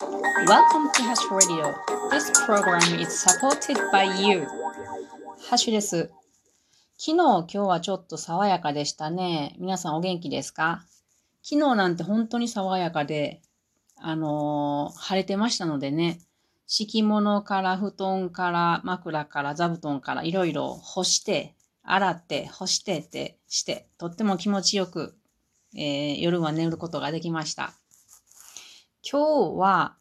Welcome to Hash Radio. This program is supported by you. ハッシュです。昨日、今日はちょっと爽やかでしたね。皆さんお元気ですか？昨日なんて本当に爽やかで、あのー晴れてましたのでね、敷物から布団から枕から座布団からいろいろ干して、洗って、干してってして、とっても気持ちよく、えー夜は寝ることができました。今日は、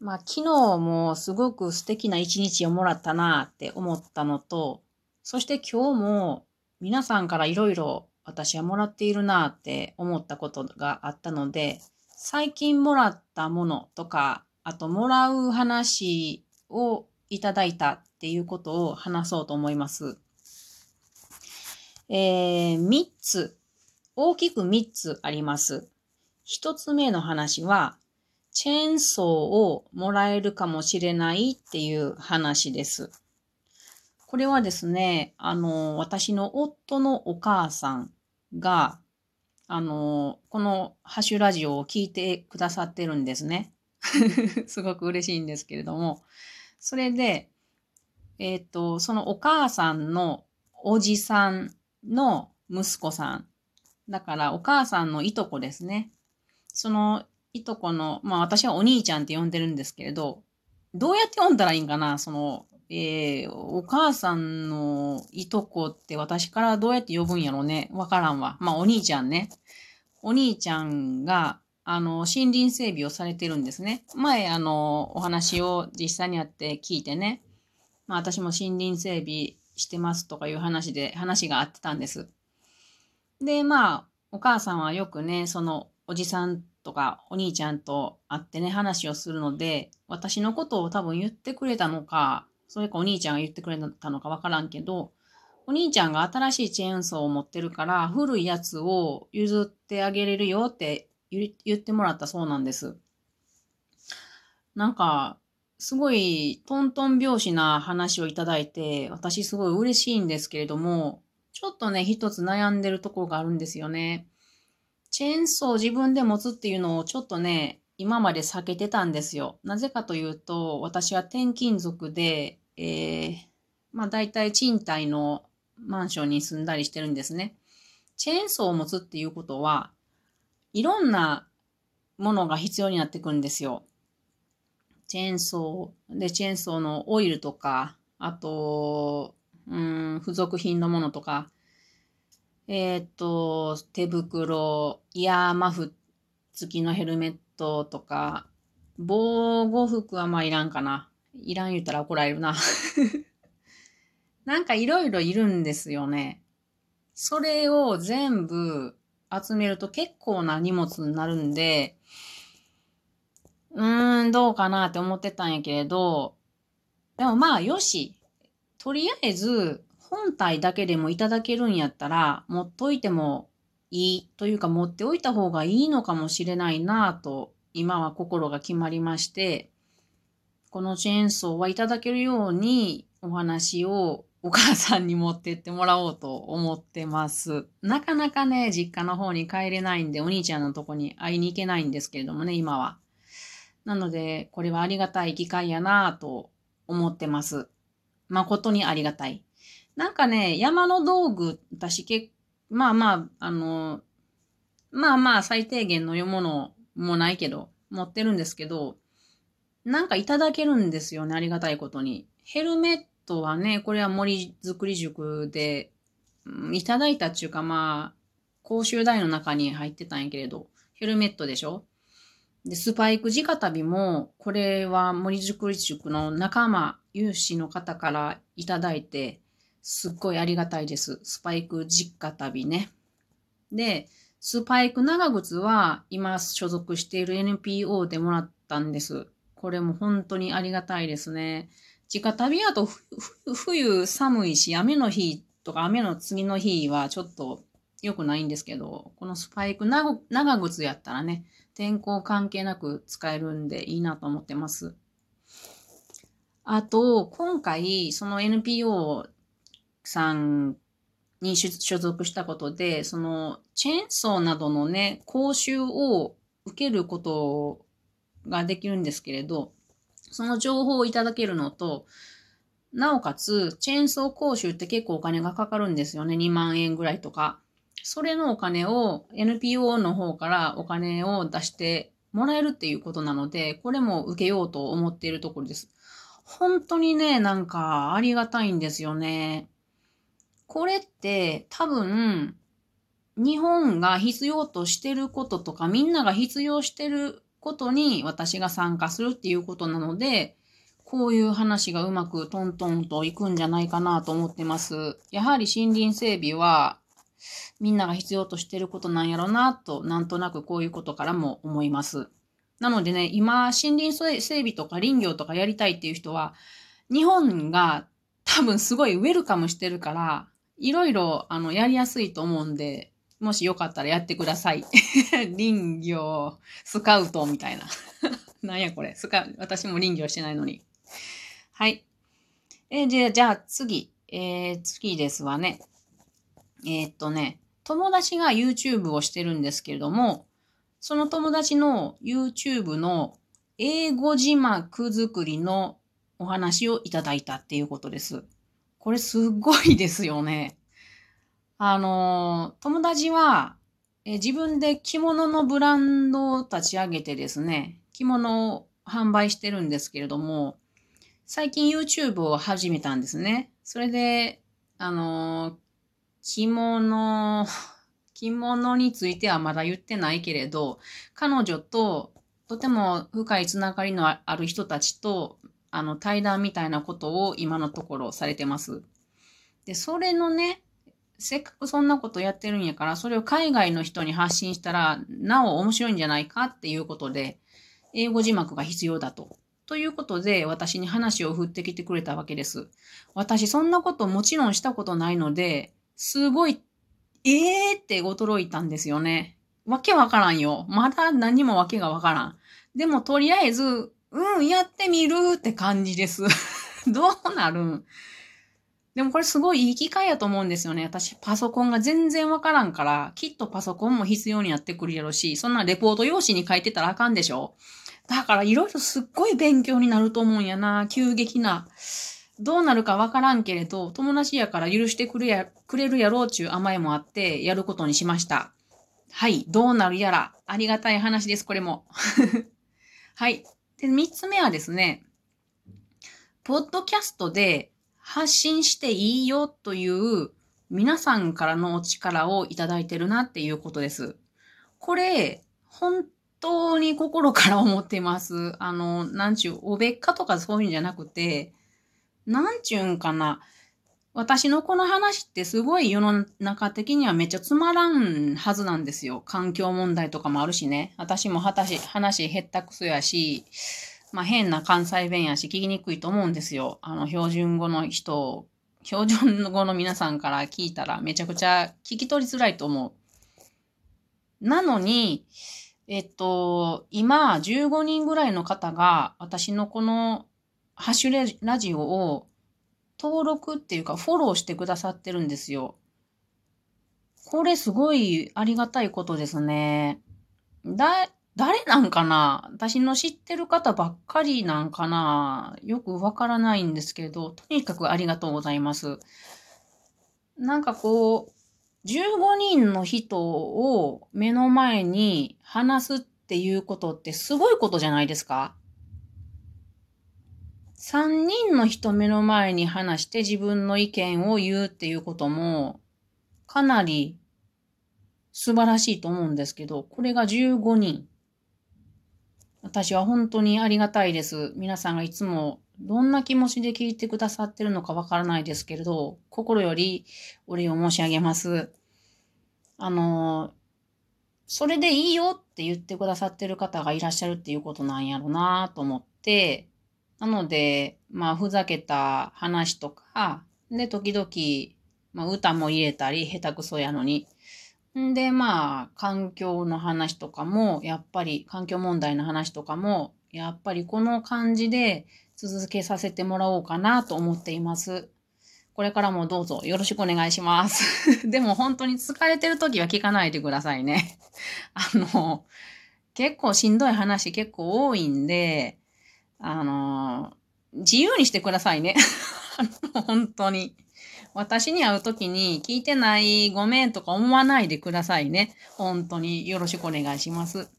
まあ、昨日もすごく素敵な一日をもらったなって思ったのと、そして今日も皆さんからいろいろ私はもらっているなって思ったことがあったので、最近もらったものとか、あともらう話をいただいたっていうことを話そうと思います。えー、3つ、大きく3つあります。1つ目の話は、チェーンソーをもらえるかもしれないっていう話です。これはですね、あの、私の夫のお母さんが、あの、このハッシュラジオを聞いてくださってるんですね。すごく嬉しいんですけれども。それで、えっ、と、そのお母さんのおじさんの息子さん。だからお母さんのいとこですね。そのいとこの、まあ私はお兄ちゃんって呼んでるんですけれど、どうやって呼んだらいいんかな？その、えー、お母さんのいとこって私からどうやって呼ぶんやろうね？わからんわ。まあお兄ちゃんね。お兄ちゃんが、あの、森林整備をされてるんですね。前、あの、お話を実際にやって聞いてね。まあ私も森林整備してますとかいう話で、話があってたんです。で、まあ、お母さんはよくね、そのおじさんとかお兄ちゃんと会ってね、話をするので、私のことを多分言ってくれたのか、それかお兄ちゃんが言ってくれたのかわからんけど、お兄ちゃんが新しいチェーンソーを持ってるから、古いやつを譲ってあげれるよって言ってもらったそうなんです。なんか、すごいトントン拍子な話をいただいて、私すごい嬉しいんですけれども、ちょっとね、一つ悩んでるところがあるんですよね。チェーンソーを自分で持つっていうのをちょっとね、今まで避けてたんですよ。なぜかというと、私は転勤族で、えー、まあ大体賃貸のマンションに住んだりしてるんですね。チェーンソーを持つっていうことは、いろんなものが必要になってくるんですよ。チェーンソー、で、チェーンソーのオイルとか、あと、うん、付属品のものとか、えっ、と、手袋、イヤーマフ付きのヘルメットとか、防護服はまあいらんかな。いらん言ったら怒られるな。なんかいろいろいるんですよね。それを全部集めると結構な荷物になるんで、うーん、どうかなって思ってたんやけれど、でもまあよし。とりあえず、本体だけでもいただけるんやったら、持っといてもいいというか持っておいた方がいいのかもしれないなぁと、今は心が決まりまして、このチェーンソーはいただけるようにお話をお母さんに持ってってもらおうと思ってます。なかなかね、実家の方に帰れないんで、お兄ちゃんのとこに会いに行けないんですけれどもね、今は。なので、これはありがたい機会やなぁと思ってます。誠にありがたい。なんかね、山の道具、私けまあまあ、あの、まあまあ最低限のものもないけど、持ってるんですけど、なんかいただけるんですよね、ありがたいことに。ヘルメットはね、これは森づくり塾で、うんいただいたっていうかまあ、講習台の中に入ってたんやけれど、ヘルメットでしょで、スパイク直旅も、これは森づくり塾の仲間、有志の方からいただいて、すっごいありがたいです。スパイク実家旅ね。で、スパイク長靴は今所属している NPO でもらったんです。これも本当にありがたいですね。直旅やと冬寒いし、雨の日とか雨の次の日はちょっと良くないんですけど、このスパイク長長靴やったらね、天候関係なく使えるんでいいなと思ってます。あと、今回、その NPO さんに所属したことで、そのチェーンソーなどのね、講習を受けることができるんですけれど、その情報をいただけるのと、なおかつ、チェーンソー講習って結構お金がかかるんですよね。2万円ぐらいとか。それのお金を NPO の方からお金を出してもらえるっていうことなので、これも受けようと思っているところです。本当にね、なんかありがたいんですよね。これって多分、日本が必要としてることとか、みんなが必要してることに私が参加するっていうことなので、こういう話がうまくトントンといくんじゃないかなと思ってます。やはり森林整備はみんなが必要としてることなんやろなと、なんとなくこういうことからも思います。なのでね、今、森林整備とか林業とかやりたいっていう人は、日本が多分すごいウェルカムしてるから、いろいろ、あの、やりやすいと思うんで、もしよかったらやってください。林業、スカウトみたいな。なんやこれ。スカ私も林業してないのに。はい。え、じゃあ、じゃあ次。えー、次ですわね。えー、っとね、友達が YouTube をしてるんですけれども、その友達の YouTube の英語字幕作りのお話をいただいたっていうことです。これすごいですよね。あの、友達は、え自分で着物のブランドを立ち上げてですね、着物を販売してるんですけれども、最近 YouTube を始めたんですね。それで、あの、着物、着物についてはまだ言ってないけれど、彼女ととても深いつながりのある人たちと、あの、対談みたいなことを今のところされてます。で、それのね、せっかくそんなことやってるんやから、それを海外の人に発信したら、なお面白いんじゃないかっていうことで、英語字幕が必要だとということで、私に話を振ってきてくれたわけです。私、そんなこともちろんしたことないので、すごい、ええー、って驚いたんですよね。わけわからんよ。まだ何もわけがわからん。でも、とりあえず、うん、やってみるって感じです。どうなるん？でもこれすごいいい機会やと思うんですよね。私、パソコンが全然わからんから、きっとパソコンも必要になってくるやろし、そんなレポート用紙に書いてたらあかんでしょだからいろいろすっごい勉強になると思うんやな。急激な。どうなるかわからんけれど、友達やから許してくれや、くれるやろうちゅう甘えもあって、やることにしました。はい。どうなるやら。ありがたい話です、これも。はい。で、三つ目はですね、ポッドキャストで発信していいよという皆さんからのお力をいただいてるなっていうことです。これ、本当に心から思ってます。あの、なんちゅう、おべっかとかそういうんじゃなくて、なんちゅうんかな。私のこの話ってすごい世の中的にはめっちゃつまらんはずなんですよ。環境問題とかもあるしね。私も話、話減ったくそやし、まあ変な関西弁やし聞きにくいと思うんですよ。あの標準語の人、標準語の皆さんから聞いたらめちゃくちゃ聞き取りづらいと思う。なのに、えっと、今、15人ぐらいの方が、私のこの、ハッシュレラジオを登録っていうか、フォローしてくださってるんですよ。これすごいありがたいことですね。だ、誰なんかな？私の知ってる方ばっかりなんかな？よくわからないんですけど、とにかくありがとうございます。なんかこう、15人の人を目の前に話すっていうことってすごいことじゃないですか？?3 人の人目の前に話して自分の意見を言うっていうこともかなり素晴らしいと思うんですけど、これが15人。私は本当にありがたいです。皆さんがいつもどんな気持ちで聞いてくださってるのかわからないですけれど、心よりお礼を申し上げます。あの、それでいいよって言ってくださってる方がいらっしゃるっていうことなんやろうなと思って、なので、まあ、ふざけた話とか、で、時々、まあ、歌も入れたり、下手くそやのに。んで、まあ、環境の話とかも、やっぱり、環境問題の話とかも、やっぱりこの感じで続けさせてもらおうかなと思っています。これからもどうぞよろしくお願いします。でも本当に疲れてる時は聞かないでくださいね。あの、結構しんどい話結構多いんで、あのー、自由にしてくださいね。本当に。私に会うときに聞いてないごめんとか思わないでくださいね。本当によろしくお願いします。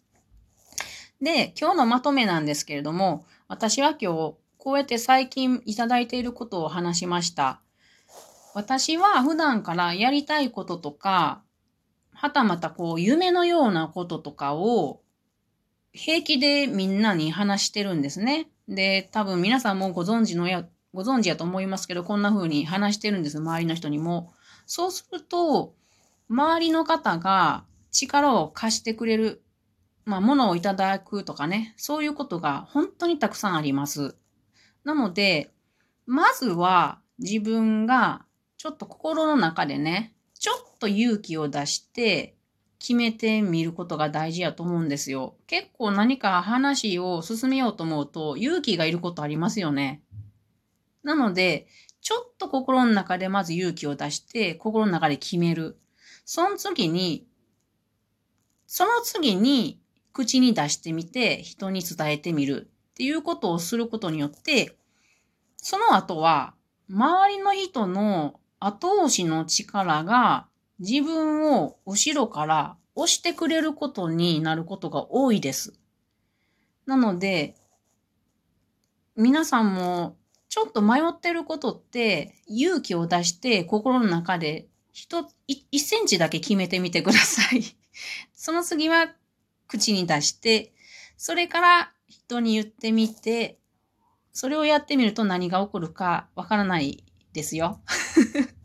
で、今日のまとめなんですけれども、私は今日こうやって最近いただいていることを話しました。私は普段からやりたいこととか、はたまたこう夢のようなこととかを平気でみんなに話してるんですね。で、多分皆さんもご存知のや、ご存知やと思いますけど、こんな風に話してるんです。周りの人にも。そうすると、周りの方が力を貸してくれる、まあ、物をいただくとかね、そういうことが本当にたくさんあります。なので、まずは自分がちょっと心の中でね、ちょっと勇気を出して決めてみることが大事やと思うんですよ。結構何か話を進めようと思うと勇気がいることありますよね。なので、ちょっと心の中でまず勇気を出して、心の中で決める。その次に、その次に口に出してみて人に伝えてみるっていうことをすることによって、その後は周りの人の後押しの力が自分を後ろから押してくれることになることが多いです。なので、皆さんもちょっと迷ってることって勇気を出して心の中で一、一センチだけ決めてみてください。その次は口に出して、それから人に言ってみて、それをやってみると何が起こるかわからないですよ。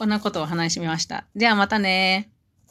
こんなことを話しました。ではまたね